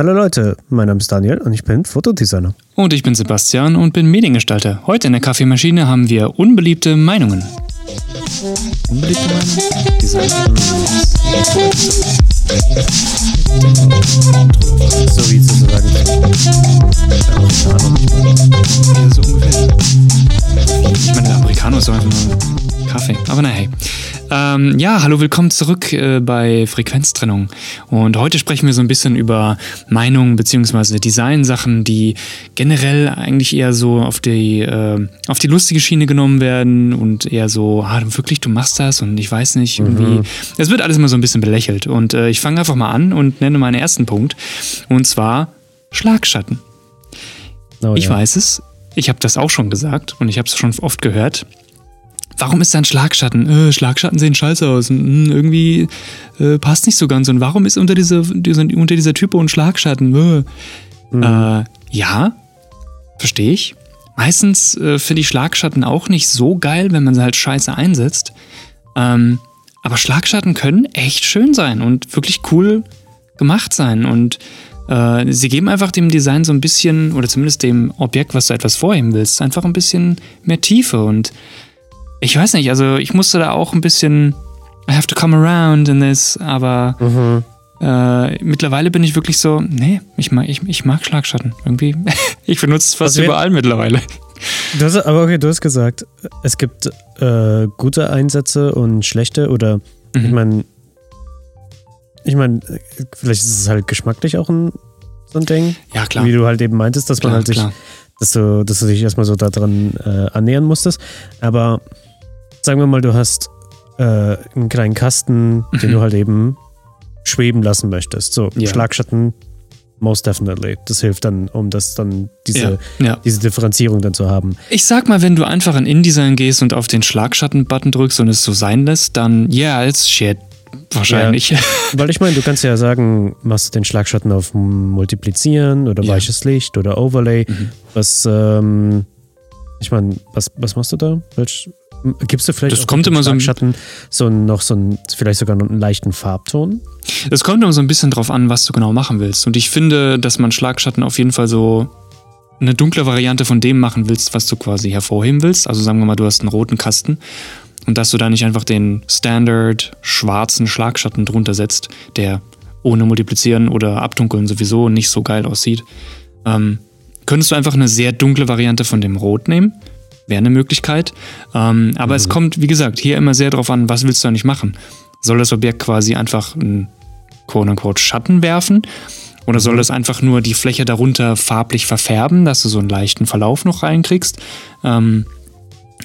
Hallo Leute, mein Name ist Daniel und ich bin Fotodesigner. Und ich bin Sebastian und bin Mediengestalter. Heute in der Kaffeemaschine haben wir unbeliebte Meinungen. Unbeliebte Meinungen? Design. So wie sozusagen Ja, so ungefähr. Ich meine, der Amerikaner ist einfach nur Kaffee. Aber na hey. Ähm, ja, hallo, willkommen zurück äh, bei Frequenztrennung. Und heute sprechen wir so ein bisschen über Meinungen bzw. Designsachen, die generell eigentlich eher so auf die, äh, auf die lustige Schiene genommen werden und eher so, ah, wirklich, du machst das und ich weiß nicht, irgendwie. Es wird alles immer so ein bisschen belächelt. Und äh, ich fange einfach mal an und nenne meinen ersten Punkt. Und zwar Schlagschatten. Oh, Ich ja. weiß es. Ich habe das auch schon gesagt und ich habe es schon oft gehört. Warum ist da ein Schlagschatten? Äh, Schlagschatten sehen scheiße aus. Hm, irgendwie äh, passt nicht so ganz. Und warum ist unter, dieser, dieser, unter dieser Typo ein Schlagschatten? Äh. Äh, ja, verstehe ich. Meistens äh, finde ich Schlagschatten auch nicht so geil, wenn man sie halt scheiße einsetzt. Ähm, aber Schlagschatten können echt schön sein und wirklich cool gemacht sein. Und äh, sie geben einfach dem Design so ein bisschen, oder zumindest dem Objekt, was du etwas vorheben willst, einfach ein bisschen mehr Tiefe. Und ich weiß nicht, also ich musste da auch ein bisschen, I have to come around in this, aber Mhm. äh, mittlerweile bin ich wirklich so, nee, ich mag, ich, ich mag Schlagschatten. Irgendwie, ich benutze es fast Also überall mittlerweile. Du hast, aber okay, du hast gesagt, es gibt äh, gute Einsätze und schlechte oder ich Mhm. meine, ich meine, vielleicht ist es halt geschmacklich auch ein, so ein Ding, Ja, klar. wie du halt eben meintest, dass man klar, halt sich, klar. dass du, dass du dich erstmal so daran äh, annähern musstest. Aber sagen wir mal, du hast äh, einen kleinen Kasten, den Mhm. du halt eben schweben lassen möchtest. So, Ja. Schlagschatten, most definitely. Das hilft dann, um das dann, diese, Ja, ja. diese Differenzierung dann zu haben. Ich sag mal, wenn du einfach in InDesign gehst und auf den Schlagschatten-Button drückst und es so sein lässt, dann ja, it's shit. Wahrscheinlich. Weil ich meine, du kannst ja sagen, machst du den Schlagschatten auf Multiplizieren oder Ja. weiches Licht oder Overlay. Mhm. Was, ähm, ich meine, was, was machst du da? Welch, gibst du vielleicht Das kommt immer so ein- so noch so ein, vielleicht sogar noch einen leichten Farbton? Es kommt immer so ein bisschen drauf an, was du genau machen willst. Und ich finde, dass man Schlagschatten auf jeden Fall so eine dunkle Variante von dem machen willst, was du quasi hervorheben willst. Also sagen wir mal, du hast einen roten Kasten und dass du da nicht einfach den Standard schwarzen Schlagschatten drunter setzt, der ohne Multiplizieren oder Abdunkeln sowieso nicht so geil aussieht. Ähm, könntest du einfach eine sehr dunkle Variante von dem Rot nehmen? Wäre eine Möglichkeit. Ähm, aber es kommt, wie gesagt, hier immer sehr drauf an, was willst du eigentlich machen? Soll das Objekt quasi einfach einen quote-unquote Schatten werfen? Oder soll das einfach nur die Fläche darunter farblich verfärben, dass du so einen leichten Verlauf noch reinkriegst? Ähm,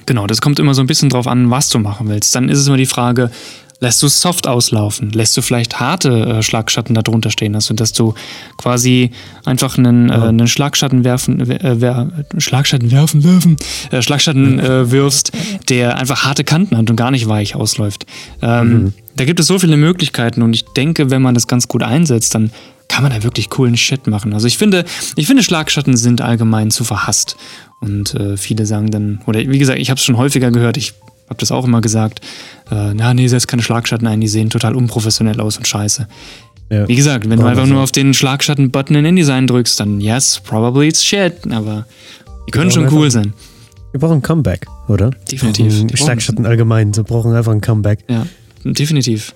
genau, das kommt immer so ein bisschen drauf an, was du machen willst. Dann ist es immer die Frage, lässt du es soft auslaufen? Lässt du vielleicht harte äh, Schlagschatten darunter stehen? Also, dass du quasi einfach einen, äh, einen Schlagschatten werfen, äh, wer, Schlagschatten werfen, werfen, äh, Schlagschatten äh, wirfst, der einfach harte Kanten hat und gar nicht weich ausläuft. Ähm, Da gibt es so viele Möglichkeiten und ich denke, wenn man das ganz gut einsetzt, dann kann man da wirklich coolen Shit machen. Also ich finde, ich finde Schlagschatten sind allgemein zu verhasst. Und äh, viele sagen dann, oder wie gesagt, ich habe es schon häufiger gehört, ich habe das auch immer gesagt, äh, na nee, setz keine Schlagschatten ein, die sehen total unprofessionell aus und scheiße. Ja. Wie gesagt, wenn du einfach nur auf den Schlagschatten-Button in InDesign drückst, dann yes, probably it's shit, aber die können schon cool sein. Wir brauchen ein Comeback, oder? Definitiv. Schlagschatten allgemein, wir brauchen einfach ein Comeback. Ja, definitiv.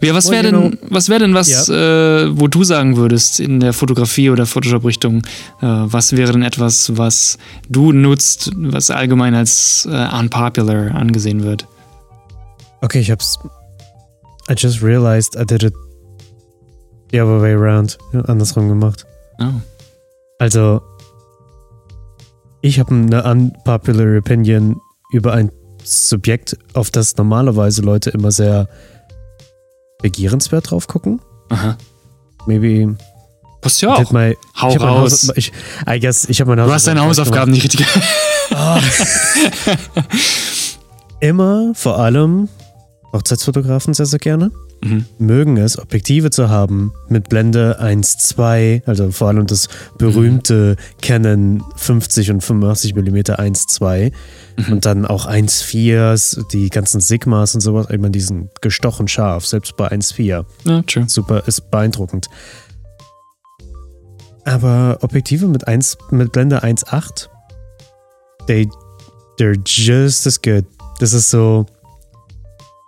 Ja, was wäre denn, was wäre denn was, äh, wo du sagen würdest in der Fotografie oder Photoshop-Richtung, äh, was wäre denn etwas, was du nutzt, was allgemein als äh, unpopular angesehen wird? Okay, ich hab's. I just realized I did it the other way around. Ja, andersrum gemacht. Oh. Also, ich habe eine unpopular Opinion über ein Subjekt, auf das normalerweise Leute immer sehr begehrenswert drauf gucken. Aha. Maybe Passt ja auch. my, Hau ich raus. Ich, I guess, ich habe meine Du hast deine Hausaufgaben nicht richtig. Immer, vor allem Hochzeitsfotografen sehr, sehr gerne, Mhm. mögen es, Objektive zu haben mit Blende 1.2, also vor allem das berühmte Canon 50 und 85 mm 1.2 und dann auch 1.4, die ganzen Sigmas und sowas, ich meine, die sind gestochen scharf, selbst bei 1.4. Ja, true. Super, ist beeindruckend. Aber Objektive mit, 1, mit Blende 1.8, they, they're just as good. Das ist so.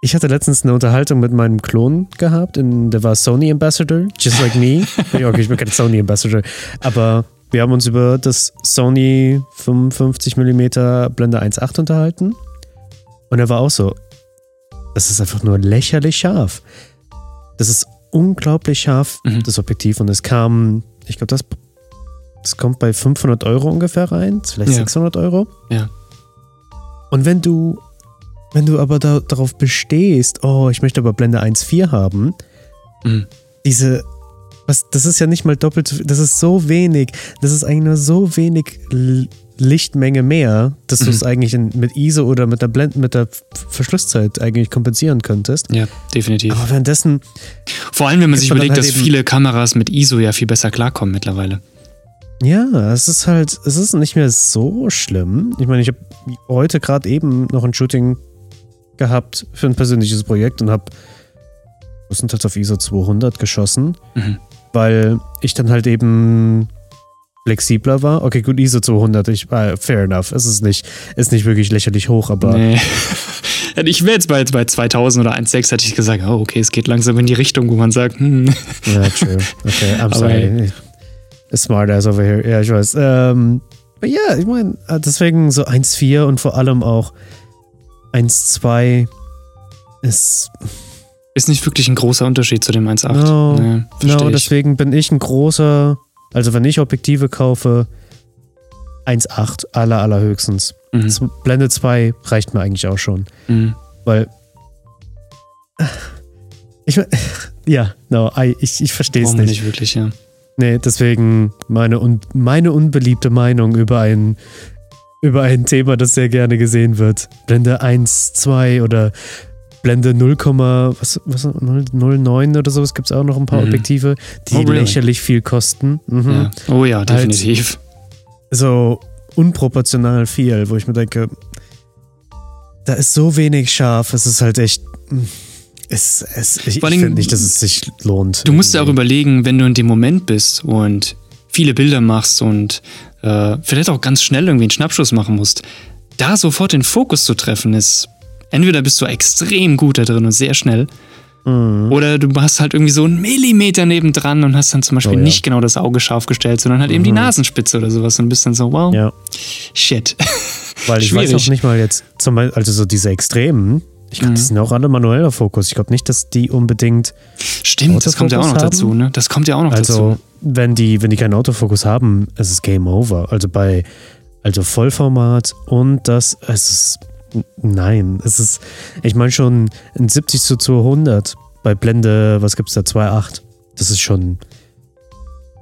Ich hatte letztens eine Unterhaltung mit meinem Klon gehabt, in, der war Sony Ambassador, just like me. okay, ich bin kein Sony Ambassador, aber wir haben uns über das Sony 55mm Blende 1.8 unterhalten. Und er war auch so, das ist einfach nur lächerlich scharf. Das ist unglaublich scharf, mhm. das Objektiv. Und es kam, ich glaube, das, das kommt bei 500 Euro ungefähr rein, vielleicht ja. 600 Euro. Ja. Und wenn du wenn du aber da, darauf bestehst, oh, ich möchte aber Blende 1.4 haben, mhm. diese, was, das ist ja nicht mal doppelt, das ist so wenig, das ist eigentlich nur so wenig Lichtmenge mehr, dass mhm. du es eigentlich in, mit ISO oder mit der Blend, mit der Verschlusszeit eigentlich kompensieren könntest. Ja, definitiv. Aber währenddessen. Vor allem, wenn man sich überlegt, halt dass viele Kameras mit ISO ja viel besser klarkommen mittlerweile. Ja, es ist halt, es ist nicht mehr so schlimm. Ich meine, ich habe heute gerade eben noch ein Shooting gehabt für ein persönliches Projekt und habe größtenteils auf ISO 200 geschossen, mhm. weil ich dann halt eben flexibler war. Okay, gut, ISO 200, ich, uh, fair enough. Es ist nicht, ist nicht wirklich lächerlich hoch, aber. Nee. ich wäre jetzt bei, bei 2000 oder 1,6 hätte ich gesagt, oh, okay, es geht langsam in die Richtung, wo man sagt, hm. Ja, true. Okay, I'm sorry. Smart ass over here. Ja, ich weiß. Ähm, ja, ich meine, deswegen so 1,4 und vor allem auch 1,2 ist. Ist nicht wirklich ein großer Unterschied zu dem 1,8. No, nee, no deswegen bin ich ein großer, also wenn ich Objektive kaufe, 1,8 aller, allerhöchstens. Mhm. Blende 2 reicht mir eigentlich auch schon. Mhm. Weil. Ich, ja, no, ich, ich verstehe es nicht. nicht wirklich, ja. Nee, deswegen meine, un, meine unbeliebte Meinung über ein über ein Thema, das sehr gerne gesehen wird. Blende 1, 2 oder Blende 0, was, was 09 oder sowas gibt es auch noch ein paar mhm. Objektive, die oh, really? lächerlich viel kosten. Mhm. Ja. Oh ja, halt definitiv. Halt so unproportional viel, wo ich mir denke, da ist so wenig scharf, es ist halt echt. Es, es, ich, finde nicht, dass es sich lohnt. Du musst ja auch überlegen, wenn du in dem Moment bist und viele Bilder machst und äh, vielleicht auch ganz schnell irgendwie einen Schnappschuss machen musst, da sofort den Fokus zu treffen, ist entweder bist du extrem gut da drin und sehr schnell, mhm. oder du hast halt irgendwie so einen Millimeter nebendran und hast dann zum Beispiel oh, ja. nicht genau das Auge scharf gestellt, sondern halt mhm. eben die mhm. Nasenspitze oder sowas und bist dann so, wow, ja. shit. Weil ich weiß auch nicht mal jetzt, zum Beispiel, also so diese Extremen, ich glaube, mhm. die sind auch alle manueller Fokus. Ich glaube nicht, dass die unbedingt. Stimmt, das kommt ja auch noch haben. dazu, ne? Das kommt ja auch noch also, dazu. Also, wenn die, wenn die keinen Autofokus haben, ist es Game Over. Also bei also Vollformat und das, es ist. Nein, es ist. Ich meine schon ein 70 zu 200 bei Blende, was gibt's da? 2,8. Das ist schon.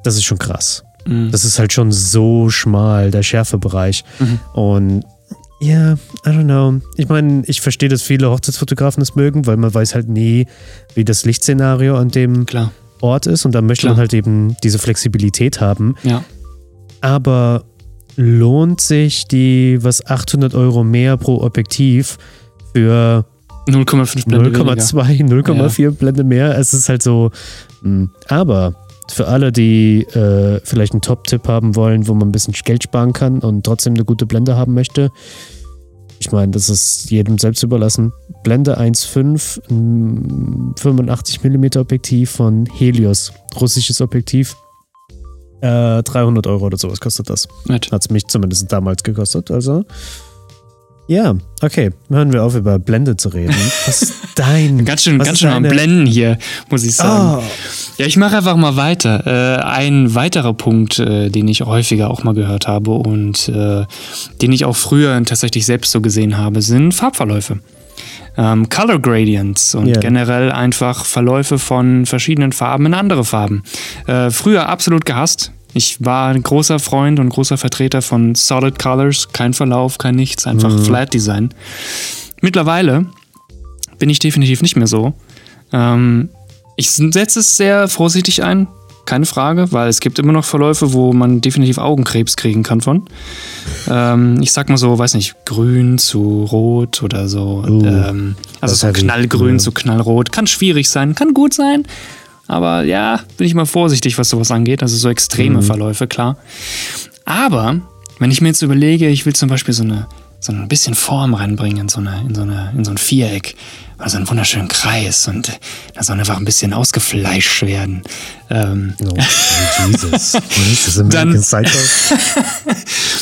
Das ist schon krass. Mhm. Das ist halt schon so schmal, der Schärfebereich. Mhm. Und ja, yeah, I don't know. Ich meine, ich verstehe, dass viele Hochzeitsfotografen es mögen, weil man weiß halt nie, wie das Lichtszenario an dem Klar. Ort ist und da möchte Klar. man halt eben diese Flexibilität haben. Ja. Aber lohnt sich die, was 800 Euro mehr pro Objektiv für 0,5 Blende 0,2, 0,4 ja. Blende mehr? Es ist halt so. Hm. Aber für alle, die äh, vielleicht einen Top-Tipp haben wollen, wo man ein bisschen Geld sparen kann und trotzdem eine gute Blende haben möchte, ich meine, das ist jedem selbst überlassen. Blende 1.5, 85mm Objektiv von Helios, russisches Objektiv. Äh, 300 Euro oder sowas kostet das. Hat es mich zumindest damals gekostet. Also ja, okay. Hören wir auf, über Blende zu reden. Was ist dein. ganz schön, ganz schön deine... am Blenden hier, muss ich sagen. Oh. Ja, ich mache einfach mal weiter. Äh, ein weiterer Punkt, äh, den ich häufiger auch mal gehört habe und äh, den ich auch früher tatsächlich selbst so gesehen habe, sind Farbverläufe. Ähm, Color Gradients und yeah. generell einfach Verläufe von verschiedenen Farben in andere Farben. Äh, früher absolut gehasst. Ich war ein großer Freund und großer Vertreter von Solid Colors, kein Verlauf, kein nichts, einfach mhm. Flat Design. Mittlerweile bin ich definitiv nicht mehr so. Ähm, ich setze es sehr vorsichtig ein, keine Frage, weil es gibt immer noch Verläufe, wo man definitiv Augenkrebs kriegen kann von. Ähm, ich sag mal so, weiß nicht, grün zu rot oder so. Uh, ähm, also so knallgrün ja. zu knallrot. Kann schwierig sein, kann gut sein. aber ja, bin ich mal vorsichtig, was sowas angeht. Also so extreme Mhm. Verläufe, klar. Aber wenn ich mir jetzt überlege, ich will zum Beispiel so eine so ein bisschen Form reinbringen in so, eine, in, so eine, in so ein Viereck oder so einen wunderschönen Kreis und da soll einfach ein bisschen ausgefleischt werden. Ähm, Oh, Jesus. Ist das American Dann-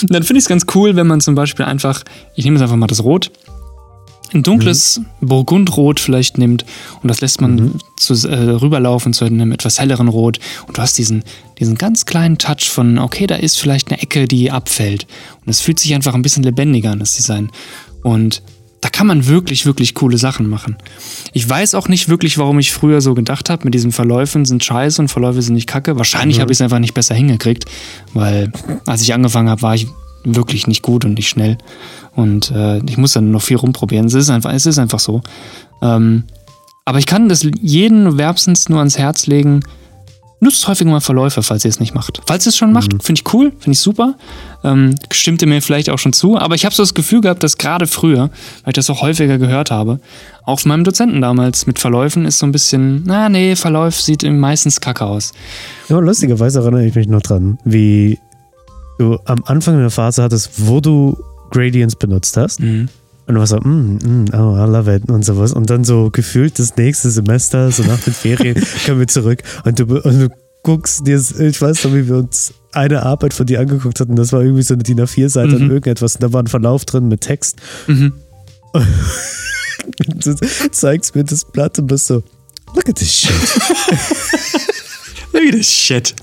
dann finde ich es ganz cool, wenn man zum Beispiel einfach, ich nehme jetzt einfach mal das Rot, ein dunkles Burgundrot vielleicht nimmt und das lässt man zu, äh, rüberlaufen zu einem etwas helleren Rot und du hast diesen, diesen ganz kleinen Touch von, okay, da ist vielleicht eine Ecke, die abfällt und es fühlt sich einfach ein bisschen lebendiger an, das Design. Und da kann man wirklich, wirklich coole Sachen machen. Ich weiß auch nicht wirklich, warum ich früher so gedacht habe, mit diesen Verläufen sind scheiße und Verläufe sind nicht kacke. Wahrscheinlich habe ich es einfach nicht besser hingekriegt, weil als ich angefangen habe, war ich wirklich nicht gut und nicht schnell. Und äh, ich muss dann noch viel rumprobieren. Es ist einfach, es ist einfach so. Ähm, aber ich kann das jeden wärmstens nur ans Herz legen. Nutzt häufiger mal Verläufe, falls ihr es nicht macht. Falls ihr es schon macht, finde ich cool, finde ich super. Ähm, stimmte mir vielleicht auch schon zu, aber ich habe so das Gefühl gehabt, dass gerade früher, weil ich das auch häufiger gehört habe, auch von meinem Dozenten damals mit Verläufen ist so ein bisschen, na nee, Verlauf sieht meistens kacke aus. Ja, lustigerweise erinnere ich mich noch dran, wie du am Anfang der Phase hattest, wo du Gradients benutzt hast. Mhm. Und du warst so, mm, mm, oh, I love it und sowas. Und dann so gefühlt das nächste Semester, so nach den Ferien, kommen wir zurück und du, und du guckst dir, ich weiß noch, wie wir uns eine Arbeit von dir angeguckt hatten, das war irgendwie so eine DIN A4-Seite Mhm. und irgendetwas und da war ein Verlauf drin mit Text. Mhm. Und du zeigst mir das Blatt und bist so, look at this shit. Look at this shit.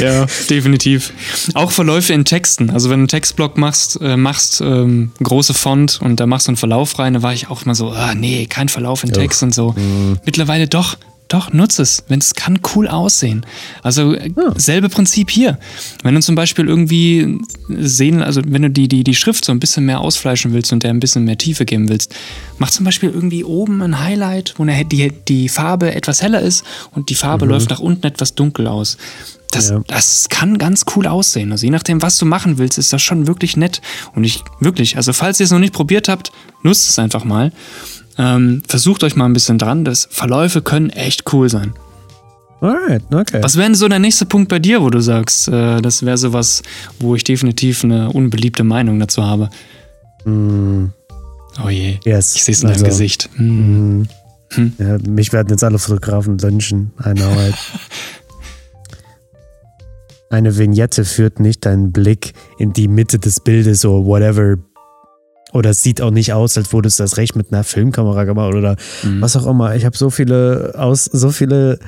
Ja, definitiv. Auch Verläufe in Texten. Also wenn du einen Textblock machst, äh, machst ähm, große Font und da machst du einen Verlauf rein, da war ich auch mal so, ah nee, kein Verlauf in Text und so. Mittlerweile doch, doch, nutze es. Wenn es kann cool aussehen. Also äh, selbe Prinzip hier. Wenn du zum Beispiel irgendwie sehen, also wenn du die, die, die Schrift so ein bisschen mehr ausfleischen willst und der ein bisschen mehr Tiefe geben willst, mach zum Beispiel irgendwie oben ein Highlight, wo eine, die, die Farbe etwas heller ist und die Farbe läuft nach unten etwas dunkel aus. Das, Ja. das kann ganz cool aussehen. Also je nachdem, was du machen willst, ist das schon wirklich nett. Und ich wirklich, also falls ihr es noch nicht probiert habt, nutzt es einfach mal. Ähm, versucht euch mal ein bisschen dran. Das Verläufe können echt cool sein. Alright, okay. Was wäre denn so der nächste Punkt bei dir, wo du sagst, äh, das wäre sowas, wo ich definitiv eine unbeliebte Meinung dazu habe? Mm, Oh je. yes. Ich sehe es in deinem Also, Gesicht. Hm. mm, Ja, mich werden jetzt alle Fotografen lynchen. I know it. Eine Vignette führt nicht deinen Blick in die Mitte des Bildes oder whatever. Oder es sieht auch nicht aus, als wurde es das recht mit einer Filmkamera gemacht oder Mhm. was auch immer. Ich habe so viele aus, so viele.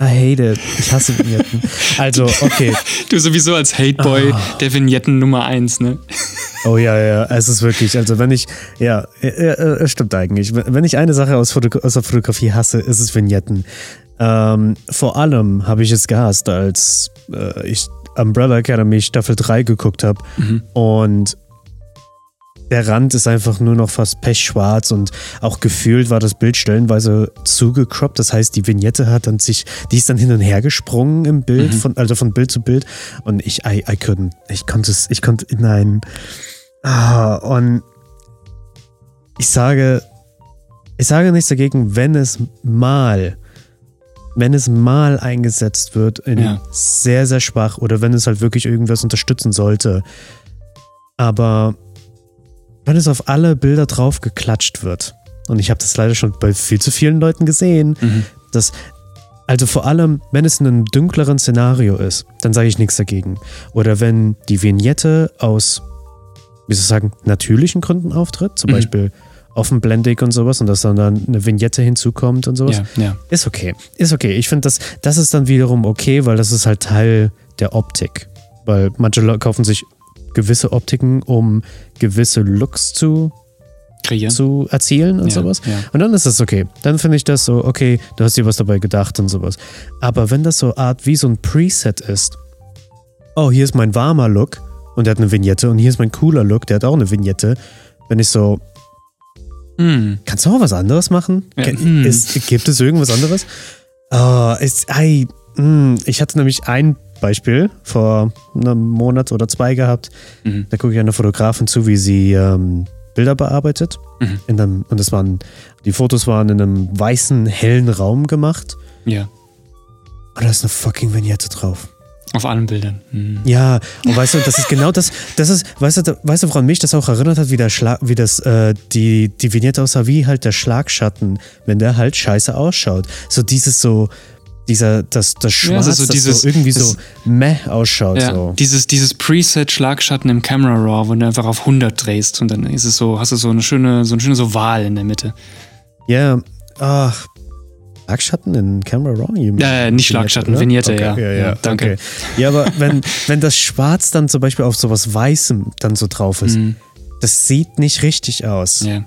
I hate it. Ich hasse Vignetten. Also, okay. Du sowieso als Hateboy der Vignetten Nummer eins, ne? Oh ja, ja, es ist wirklich, also wenn ich, ja, äh, äh, es stimmt eigentlich. Wenn ich eine Sache aus, Foto, aus der Fotografie hasse, ist es Vignetten. Ähm, vor allem habe ich es gehasst, als äh, ich Umbrella Academy Staffel 3 geguckt habe Mhm. und der Rand ist einfach nur noch fast pechschwarz und auch gefühlt war das Bild stellenweise zugecroppt. Das heißt, die Vignette hat dann sich, die ist dann hin und her gesprungen im Bild, Mhm. von, also von Bild zu Bild. Und ich, I, I couldn't. Ich konnte es, ich konnte, nein. Ah, und ich sage, ich sage nichts dagegen, wenn es mal, wenn es mal eingesetzt wird in Ja. sehr, sehr schwach oder wenn es halt wirklich irgendwas unterstützen sollte. Aber wenn es auf alle Bilder drauf geklatscht wird, und ich habe das leider schon bei viel zu vielen Leuten gesehen, Mhm. dass, also vor allem, wenn es in einem dunkleren Szenario ist, dann sage ich nichts dagegen. Oder wenn die Vignette aus, wie soll ich sagen, natürlichen Gründen auftritt, zum Mhm. Beispiel offenblendig und sowas und dass dann, dann eine Vignette hinzukommt und sowas, Ja, ja. ist okay. Ist okay. Ich finde, das, das ist dann wiederum okay, weil das ist halt Teil der Optik. Weil manche Leute kaufen sich gewisse Optiken, um gewisse Looks zu, Kreieren. zu erzielen und ja, sowas. Ja. Und dann ist das okay. Dann finde ich das so, okay, du hast dir was dabei gedacht und sowas. Aber wenn das so Art wie so ein Preset ist, oh, hier ist mein warmer Look und der hat eine Vignette und hier ist mein cooler Look, der hat auch eine Vignette, bin ich so, Hm. kannst du auch was anderes machen? Ja, hm. Ist, gibt es irgendwas anderes? Oh, ist, ei, hm, ich hatte nämlich ein Beispiel vor einem Monat oder zwei gehabt. Mhm. Da gucke ich einer Fotografin zu, wie sie ähm, Bilder bearbeitet. Mhm. In einem, und das waren, die Fotos waren in einem weißen, hellen Raum gemacht. Ja. Und da ist eine fucking Vignette drauf. Auf allen Bildern. Mhm. Ja, und weißt du, das ist genau das, das ist, weißt du, weißt du, woran mich das auch erinnert hat, wie der Schlag, wie das, äh, die, die Vignette aussah, wie halt der Schlagschatten, wenn der halt scheiße ausschaut. So dieses so, dieser, das, das Schwarz, also so das dieses- so irgendwie das- so meh ausschaut. Ja, so. dieses, dieses Preset Schlagschatten im Camera Raw, wo du einfach auf 100 drehst und dann ist es so, hast du so eine schöne, so eine schöne so Wahl in der Mitte. Ja, ach, Schlagschatten in Camera Raw? Mean Äh, nicht Schlagschatten, oder? Vignette, okay, ja. ja, ja. Ja, danke. Okay. Ja, aber wenn, wenn das Schwarz dann zum Beispiel auf sowas Weißem dann so drauf ist, Mhm. das sieht nicht richtig aus. Ja.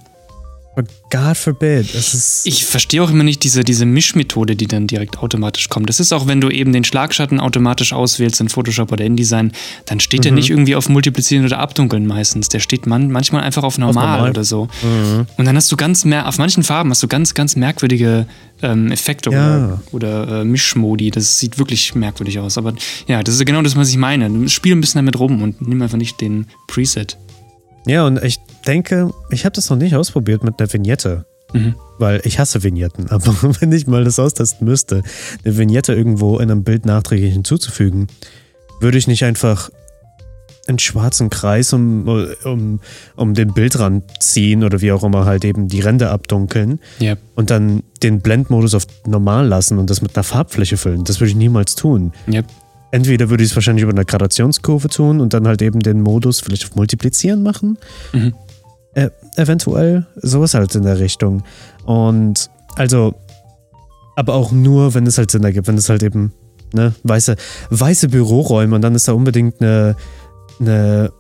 God forbid. Es ist. Ich verstehe auch immer nicht diese, diese Mischmethode, die dann direkt automatisch kommt. Das ist auch, wenn du eben den Schlagschatten automatisch auswählst in Photoshop oder InDesign, dann steht Mhm. der nicht irgendwie auf Multiplizieren oder Abdunkeln meistens. Der steht man, manchmal einfach auf normal, normal. oder so. Mhm. Und dann hast du ganz mehr, auf manchen Farben hast du ganz, ganz merkwürdige ähm, Effekte Ja. oder, oder äh, Mischmodi. Das sieht wirklich merkwürdig aus. Aber ja, das ist genau das, was ich meine. Spiel ein bisschen damit rum und nimm einfach nicht den Preset. Ja, und ich denke, ich habe das noch nicht ausprobiert mit einer Vignette. Mhm. Weil ich hasse Vignetten. Aber wenn ich mal das austesten müsste, eine Vignette irgendwo in einem Bild nachträglich hinzuzufügen, würde ich nicht einfach einen schwarzen Kreis um, um, um den Bildrand ziehen oder wie auch immer halt eben die Ränder abdunkeln Ja. und dann den Blendmodus auf normal lassen und das mit einer Farbfläche füllen. Das würde ich niemals tun. Ja. Entweder würde ich es wahrscheinlich über eine Gradationskurve tun und dann halt eben den Modus vielleicht auf Multiplizieren machen. Mhm. Äh, eventuell sowas halt in der Richtung. Und also, aber auch nur, wenn es halt Sinn ergibt, wenn es halt eben, ne, weiße, weiße Büroräume und dann ist da unbedingt eine, eine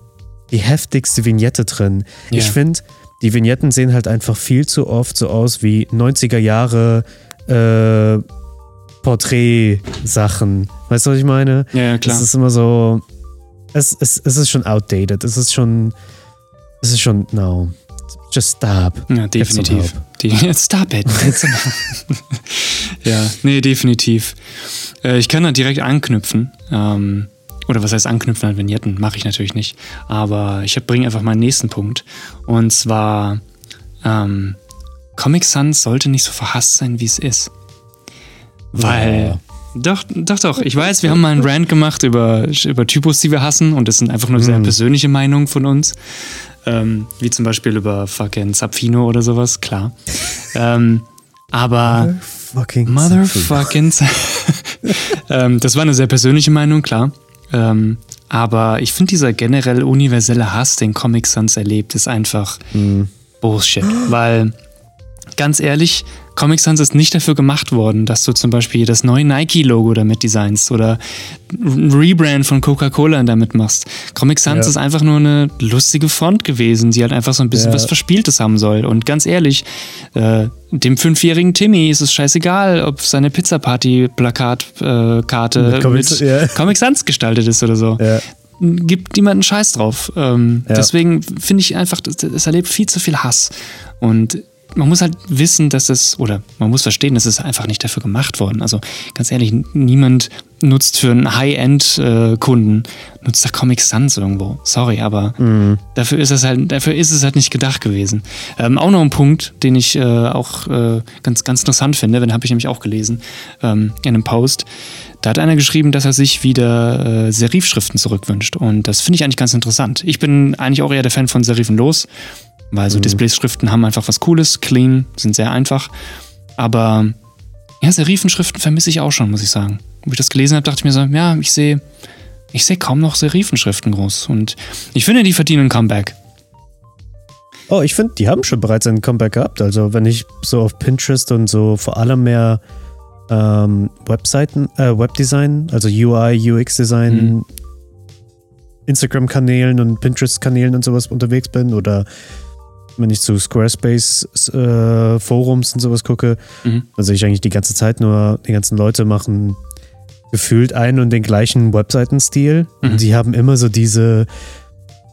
die heftigste Vignette drin. Ja. Ich finde, die Vignetten sehen halt einfach viel zu oft so aus wie 90er Jahre äh, Porträtsachen. Weißt du, was ich meine? Ja, ja, klar. Es ist immer so. Es, es, es ist schon outdated. Es ist schon. Es ist schon. No. Just stop. Ja, definitiv. Die, stop it. ja, nee, definitiv. Äh, ich kann da direkt anknüpfen. Ähm, oder was heißt anknüpfen an Vignetten? Mache ich natürlich nicht. Aber ich bringe einfach meinen nächsten Punkt. Und zwar, ähm, Comic Sans sollte nicht so verhasst sein, wie es ist. Weil. Doch, doch, doch. Ich weiß, wir haben mal einen Rant gemacht über, über Typos, die wir hassen. Und das sind einfach nur sehr Mhm. persönliche Meinungen von uns. Ähm, wie zum Beispiel über fucking Zapfino oder sowas, klar. ähm, aber Fucking. motherfucking. ähm, das war eine sehr persönliche Meinung, klar. Ähm, aber ich finde, dieser generell universelle Hass, den Comic Sans erlebt, ist einfach Mhm. Bullshit. Weil, ganz ehrlich, Comic Sans ist nicht dafür gemacht worden, dass du zum Beispiel das neue Nike-Logo damit designst oder ein Rebrand von Coca-Cola damit machst. Comic Sans Ja. ist einfach nur eine lustige Font gewesen, die halt einfach so ein bisschen Ja. was Verspieltes haben soll. Und ganz ehrlich, äh, dem fünfjährigen Timmy ist es scheißegal, ob seine Pizza-Party-Plakat-Karte äh, Mit mit, Comic- ja. Comic Sans gestaltet ist oder so Ja. gibt niemanden Scheiß drauf. Ähm, Ja. Deswegen finde ich einfach, es erlebt viel zu viel Hass. Und man muss halt wissen, dass es, oder man muss verstehen, dass es einfach nicht dafür gemacht worden. Also ganz ehrlich, niemand nutzt für einen High-End-Kunden, nutzt da Comic Sans irgendwo. Sorry, aber Mhm. dafür ist es halt, dafür ist es halt nicht gedacht gewesen. Ähm, auch noch ein Punkt, den ich äh, auch äh, ganz, ganz interessant finde, den habe ich nämlich auch gelesen ähm, in einem Post. Da hat einer geschrieben, dass er sich wieder äh, Serifschriften zurückwünscht. Und das finde ich eigentlich ganz interessant. Ich bin eigentlich auch eher der Fan von Serifen los, weil so Displayschriften haben einfach was Cooles, clean, sind sehr einfach. Aber ja, Serifenschriften vermisse ich auch schon, muss ich sagen. Wo ich das gelesen habe, dachte ich mir so, ja, ich sehe ich sehe kaum noch Serifenschriften groß. Und ich finde, die verdienen ein Comeback. Oh, ich finde, die haben schon bereits ein Comeback gehabt. Also, wenn ich so auf Pinterest und so vor allem mehr ähm, Webseiten, äh, Webdesign, also UI, UX-Design, Mhm. Instagram-Kanälen und Pinterest-Kanälen und sowas unterwegs bin oder wenn ich zu Squarespace-Forums und sowas gucke, Mhm. dann sehe ich eigentlich die ganze Zeit nur, die ganzen Leute machen gefühlt einen und den gleichen Webseitenstil. Mhm. Und die haben immer so diese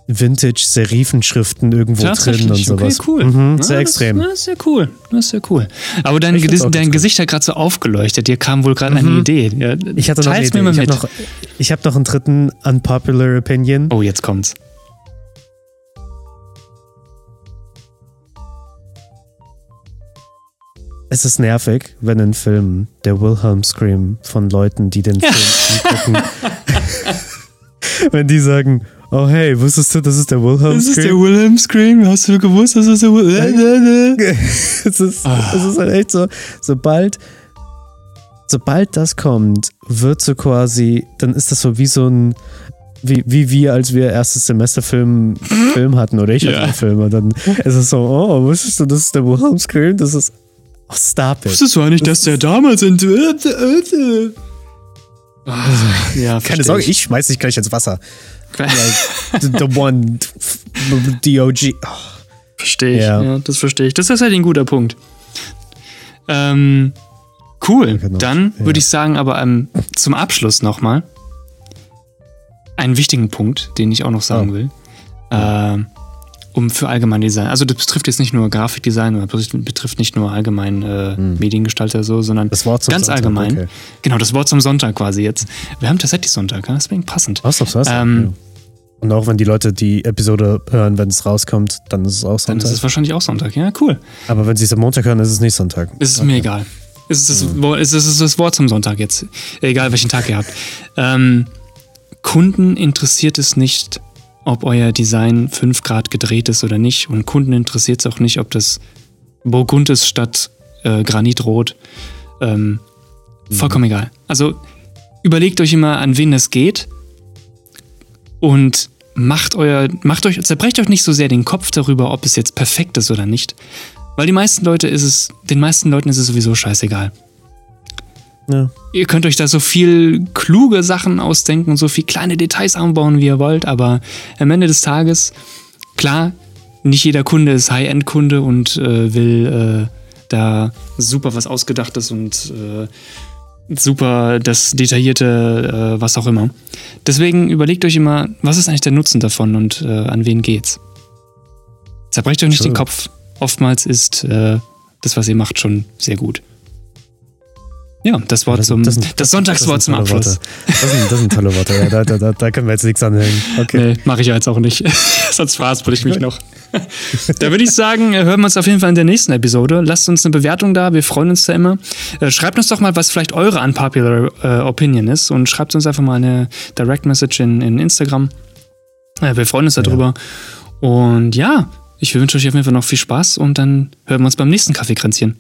Vintage-Serifenschriften irgendwo drin und sowas. Okay, cool. Mhm, Na, sehr das- extrem. Das ist sehr cool. Das ist sehr cool. Aber dein, auch dein ganz Gesicht hat gerade so aufgeleuchtet. Dir kam wohl gerade eine Mhm. Idee. Ja, Ich hatte noch eine Idee. mir mal Ich habe noch, ich hab noch einen dritten Unpopular Opinion. oh, jetzt kommt's. Es ist nervig, wenn in Filmen der Wilhelm Scream von Leuten, die den Film angucken, wenn die sagen, oh hey, wusstest du, das ist der Wilhelm Das ist der Scream? Wilhelm Scream. Hast du gewusst, das ist der Wilhelm? es, ist, Ah. es ist halt echt so, sobald, sobald das kommt, wird so quasi, dann ist das so wie so ein, wie, wie wir, als wir erstes Semester Film, Film hatten, oder ich hatte Ja. einen Film, und dann ist es so, oh, wusstest du, das ist der Wilhelm Scream? Das ist, oh, stop it. Wusstest du eigentlich, dass der damals in. Ah, Ja, Keine Sorge, ich schmeiß dich gleich ins Wasser. ich. Like, the, the one, DOG. Oh, Verstehe ich. Ja. Ja. das verstehe ich. Das ist halt ein guter Punkt. Ähm, cool. Genau. Dann Ja. würde ich sagen, aber ähm, zum Abschluss nochmal einen wichtigen Punkt, den ich auch noch sagen Oh. will. Ähm, um für allgemein Design. Also das betrifft jetzt nicht nur Grafikdesign oder betrifft- nicht nur allgemein äh, Mediengestalter so, sondern Hm. Das Wort zum ganz Sonntag, allgemein. okay. Genau, das Wort zum Sonntag quasi jetzt. Wir haben tatsächlich Sonntag, ja? deswegen passend. Ausnahmsweise. Ähm, ja. Und auch wenn die Leute die Episode hören, wenn es rauskommt, dann ist es auch Dann Sonntag. ist es wahrscheinlich auch Sonntag. Ja, cool. Aber wenn sie es am Montag hören, ist es nicht Sonntag. Es ist mir egal. Es ist, das, Wo- es ist das Wort zum Sonntag jetzt. Egal, welchen Tag ihr habt. Ähm, Kunden interessiert es nicht, ob euer Design 5 Grad gedreht ist oder nicht. Und Kunden interessiert es auch nicht, ob das Burgund ist statt äh, Granitrot. Ähm, vollkommen egal. Also überlegt euch immer, an wen das geht. Und macht euer, macht euch, zerbrecht euch nicht so sehr den Kopf darüber, ob es jetzt perfekt ist oder nicht. Weil die meisten Leute ist es, den meisten Leuten ist es sowieso scheißegal. Ja. Ihr könnt euch da so viel kluge Sachen ausdenken und so viel kleine Details anbauen, wie ihr wollt, aber am Ende des Tages, klar, nicht jeder Kunde ist High-End-Kunde und äh, will äh, da super was Ausgedachtes und äh, super das detaillierte, äh, was auch immer. Deswegen überlegt euch immer, was ist eigentlich der Nutzen davon und äh, an wen geht's. Zerbrecht euch nicht True. den Kopf. Oftmals ist äh, das, was ihr macht, schon sehr gut. Ja, das Wort zum, das, sind- Sonntagswort sind zum Abschluss. Das sind, das sind tolle Worte. Ja, da, da, da, können wir jetzt nichts anhängen. Okay. Nee, mache ich ja jetzt auch nicht. Sonst verhaspel ich mich noch. da würde ich sagen, äh, hören wir uns auf jeden Fall in der nächsten Episode. Lasst uns eine Bewertung da, wir freuen uns da immer. Äh, Schreibt uns doch mal, was vielleicht eure unpopular äh, Opinion ist und schreibt uns einfach mal eine Direct Message in, in Instagram. Äh, wir freuen uns darüber. Und ja, ich wünsche euch auf jeden Fall noch viel Spaß und dann hören wir uns beim nächsten Kaffeekränzchen.